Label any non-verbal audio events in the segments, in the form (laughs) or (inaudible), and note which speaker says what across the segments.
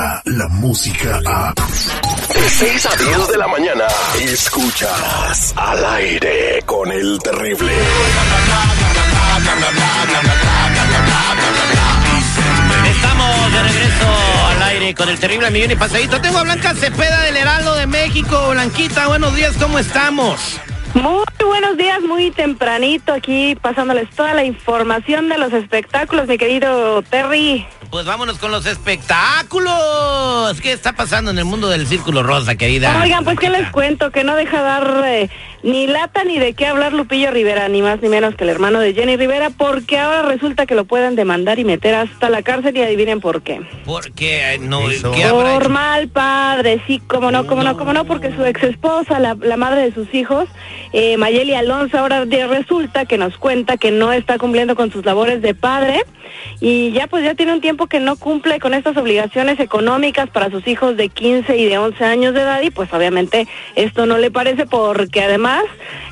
Speaker 1: llega la música a...
Speaker 2: De 6 a 10 de la mañana, escuchas al aire con el terrible.
Speaker 3: Estamos de regreso al aire con el terrible millón y pasadito. Tengo a Blanca Cepeda del Heraldo de México. Blanquita, buenos días, ¿cómo estamos?
Speaker 4: Muy buenos días, muy tempranito aquí pasándoles toda la información de los espectáculos, mi querido Terry.
Speaker 3: Pues vámonos con los espectáculos. ¿Qué está pasando en el mundo del círculo rosa, querida?
Speaker 4: Oigan, pues qué les cuento, que no deja dar eh, ni lata ni de qué hablar Lupillo Rivera, ni más ni menos que el hermano de Jenny Rivera, porque ahora resulta que lo pueden demandar y meter hasta la cárcel y adivinen por qué.
Speaker 3: Porque no,
Speaker 4: ¿qué Por mal padre, sí, cómo no, cómo no, cómo no, porque su ex esposa, la, la madre de sus hijos, eh, Mayeli Alonso, ahora resulta que nos cuenta que no está cumpliendo con sus labores de padre y ya pues ya tiene un tiempo que no cumple con estas obligaciones económicas para sus hijos de 15 y de 11 años de edad y pues obviamente esto no le parece porque además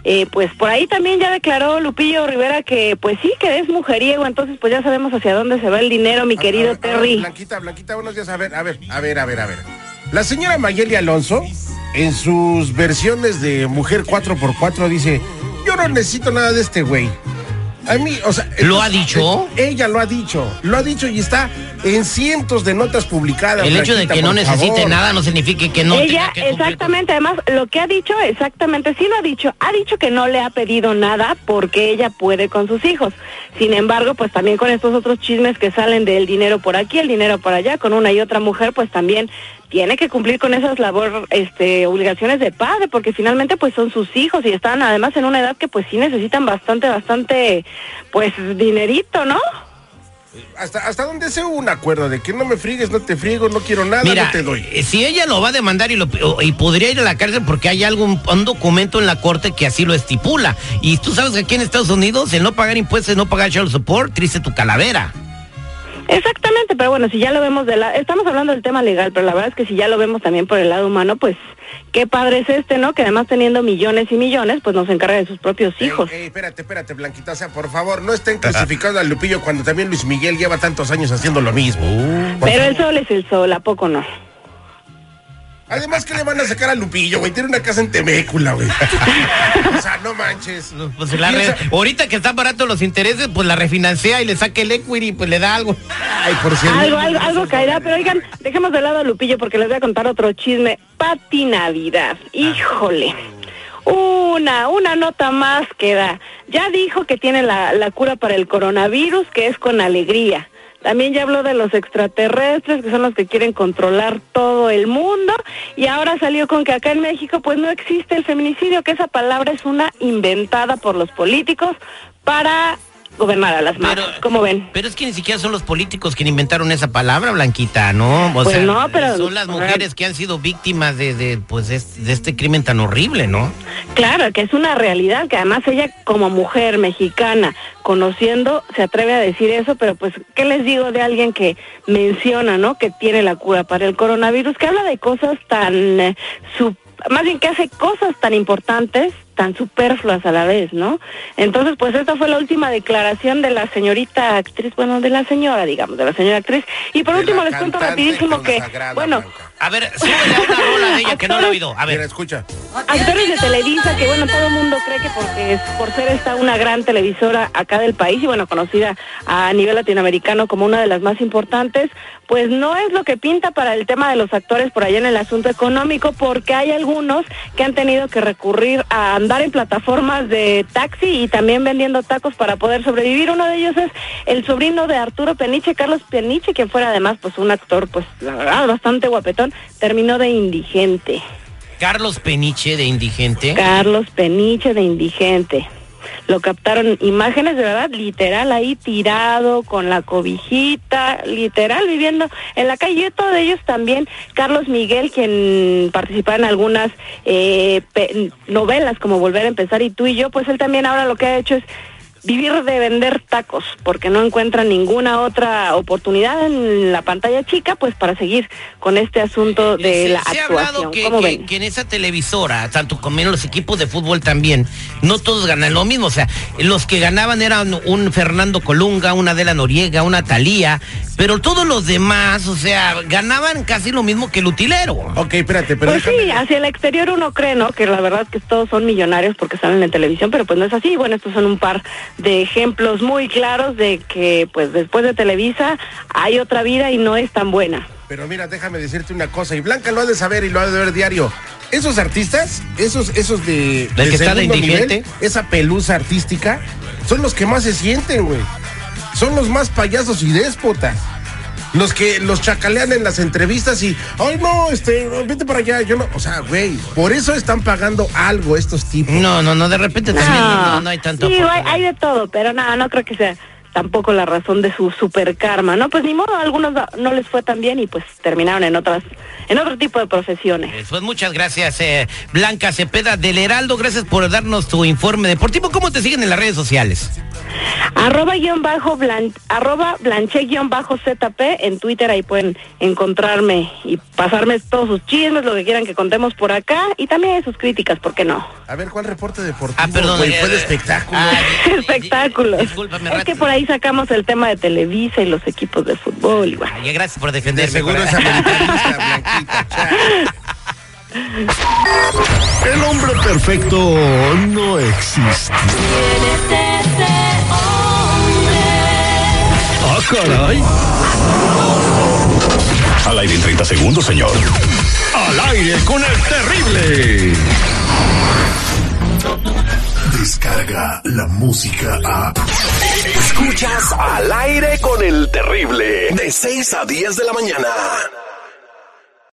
Speaker 4: eh, pues por ahí también ya declaró Lupillo Rivera que pues sí que es mujeriego entonces pues ya sabemos hacia dónde se va el dinero mi querido Terry.
Speaker 5: Blanquita, Blanquita, buenos días, a ver, a ver, a ver, a ver, a ver. La señora Mayeli Alonso en sus versiones de Mujer 4x4 dice, yo no necesito nada de este güey. A mí, o sea,
Speaker 3: ¿Lo ha dicho?
Speaker 5: Ella lo ha dicho, lo ha dicho y está en cientos de notas publicadas.
Speaker 3: El hecho de que no necesite nada no significa que no.
Speaker 4: Ella, exactamente, además, lo que ha dicho, exactamente, sí lo ha dicho, ha dicho que no le ha pedido nada porque ella puede con sus hijos. Sin embargo, pues también con estos otros chismes que salen del dinero por aquí, el dinero por allá, con una y otra mujer, pues también tiene que cumplir con esas labor, este, obligaciones de padre, porque finalmente pues son sus hijos y están además en una edad que pues sí necesitan bastante, bastante, pues dinerito, ¿no?
Speaker 5: Hasta, hasta donde sea un acuerdo de que no me frigues, no te friego, no quiero nada, no te doy.
Speaker 3: Eh, si ella lo va a demandar y, lo, y podría ir a la cárcel porque hay algún un documento en la corte que así lo estipula. Y tú sabes que aquí en Estados Unidos el no pagar impuestos, el no pagar child support, triste tu calavera.
Speaker 4: Exactamente, pero bueno, si ya lo vemos de la... Estamos hablando del tema legal, pero la verdad es que si ya lo vemos también por el lado humano, pues qué padre es este, ¿no? Que además teniendo millones y millones, pues nos encarga de sus propios hijos.
Speaker 5: Ey, espérate, espérate, Blanquita, o sea, por favor, no estén clasificando al Lupillo cuando también Luis Miguel lleva tantos años haciendo lo mismo.
Speaker 4: pero el sol es el sol, ¿a poco no?
Speaker 5: Además, ¿qué le van a sacar a Lupillo, güey? Tiene una casa en Temécula, güey. (laughs) o sea, no manches.
Speaker 3: Pues la Ahorita que están baratos los intereses, pues la refinancia y le saque el equity, pues le da algo.
Speaker 5: Ay, por cierto.
Speaker 4: Algo, algo, algo caerá, pero oigan, dejemos de lado a Lupillo porque les voy a contar otro chisme. Pati Navidad, híjole. Una, una nota más queda. Ya dijo que tiene la, la cura para el coronavirus, que es con alegría. También ya habló de los extraterrestres, que son los que quieren controlar todo el mundo. Y ahora salió con que acá en México pues no existe el feminicidio, que esa palabra es una inventada por los políticos para gobernar a las madres. ¿Cómo ven?
Speaker 3: Pero es que ni siquiera son los políticos quienes inventaron esa palabra, Blanquita, ¿no?
Speaker 4: O pues sea, no, pero,
Speaker 3: son las mujeres que han sido víctimas de, de pues, de este crimen tan horrible, ¿no?
Speaker 4: Claro, que es una realidad, que además ella como mujer mexicana, conociendo, se atreve a decir eso, pero pues, ¿qué les digo de alguien que menciona, ¿no? Que tiene la cura para el coronavirus, que habla de cosas tan, eh, más bien que hace cosas tan importantes tan superfluas a la vez, ¿no? Entonces, pues esta fue la última declaración de la señorita actriz, bueno, de la señora, digamos, de la señora actriz. Y por último les cuento rapidísimo que, bueno...
Speaker 3: A ver, súbele una rola de ella que no lo he oído. A ver,
Speaker 5: escucha.
Speaker 4: Actores de Televisa, que bueno, todo el mundo cree que porque es, por ser esta una gran televisora acá del país y bueno, conocida a nivel latinoamericano como una de las más importantes, pues no es lo que pinta para el tema de los actores por allá en el asunto económico, porque hay algunos que han tenido que recurrir a andar en plataformas de taxi y también vendiendo tacos para poder sobrevivir. Uno de ellos es el sobrino de Arturo Peniche, Carlos Peniche, que fuera además pues un actor pues la verdad bastante guapetón, terminó de indigente.
Speaker 3: Carlos Peniche de indigente.
Speaker 4: Carlos Peniche de indigente lo captaron imágenes de verdad literal ahí tirado con la cobijita, literal viviendo en la calle. Y todo de ellos también Carlos Miguel, quien participa en algunas eh, novelas como Volver a empezar y tú y yo, pues él también ahora lo que ha hecho es vivir de vender tacos porque no encuentran ninguna otra oportunidad en la pantalla chica pues para seguir con este asunto de la
Speaker 3: se
Speaker 4: actuación.
Speaker 3: Ha hablado que, que, en esa televisora, tanto como en los equipos de fútbol también, no todos ganan lo mismo, o sea, los que ganaban eran un Fernando Colunga, una Adela Noriega, una Talía, pero todos los demás, o sea, ganaban casi lo mismo que el utilero.
Speaker 5: Ok, espérate, pero
Speaker 4: Pues
Speaker 5: déjame-
Speaker 4: sí, hacia el exterior uno cree, ¿no? Que la verdad que todos son millonarios porque salen en televisión, pero pues no es así. Bueno, estos son un par de ejemplos muy claros de que pues después de Televisa hay otra vida y no es tan buena.
Speaker 5: Pero mira, déjame decirte una cosa, y Blanca lo ha de saber y lo ha de ver diario. Esos artistas, esos, esos de,
Speaker 3: ¿Del
Speaker 5: de
Speaker 3: que está de
Speaker 5: nivel, esa pelusa artística, son los que más se sienten, güey. Son los más payasos y déspotas. Los que los chacalean en las entrevistas y, ay no, este, vete para allá, yo no, o sea, güey, por eso están pagando algo estos tipos.
Speaker 3: No, no, no, de repente también no, no hay tanto.
Speaker 4: Sí, hay, de todo, pero nada, no creo que sea tampoco la razón de su super karma, ¿no? Pues ni modo, a algunos no- no les fue tan bien y pues terminaron en otras, en otro tipo de profesiones.
Speaker 3: Eh, Pues muchas gracias, eh, Blanca Cepeda del Heraldo. Gracias por darnos tu informe deportivo. ¿Cómo te siguen en las redes sociales?
Speaker 4: Arroba guion bajo blan, arroba blanche guion bajo ZP en Twitter, ahí pueden encontrarme y pasarme todos sus chismes, lo que quieran que contemos por acá y también sus críticas, ¿por qué no?
Speaker 5: A ver, ¿cuál reporte deportivo?
Speaker 3: Ah, perdón.
Speaker 5: güey?
Speaker 3: eh,
Speaker 5: fue de
Speaker 3: eh,
Speaker 5: espectáculo.
Speaker 3: ah. Discúlpame,
Speaker 4: Es que por ahí sacamos el tema de Televisa y los equipos de fútbol.
Speaker 3: Ay, gracias por
Speaker 5: de
Speaker 3: defenderme.
Speaker 5: seguro es americanista. (laughs)
Speaker 1: El hombre perfecto no existe. Caray.
Speaker 2: Al aire en 30 segundos, señor.
Speaker 1: Al aire con el terrible.
Speaker 2: Descarga la música a. Escuchas al aire con el terrible. De 6 a 10 de la mañana.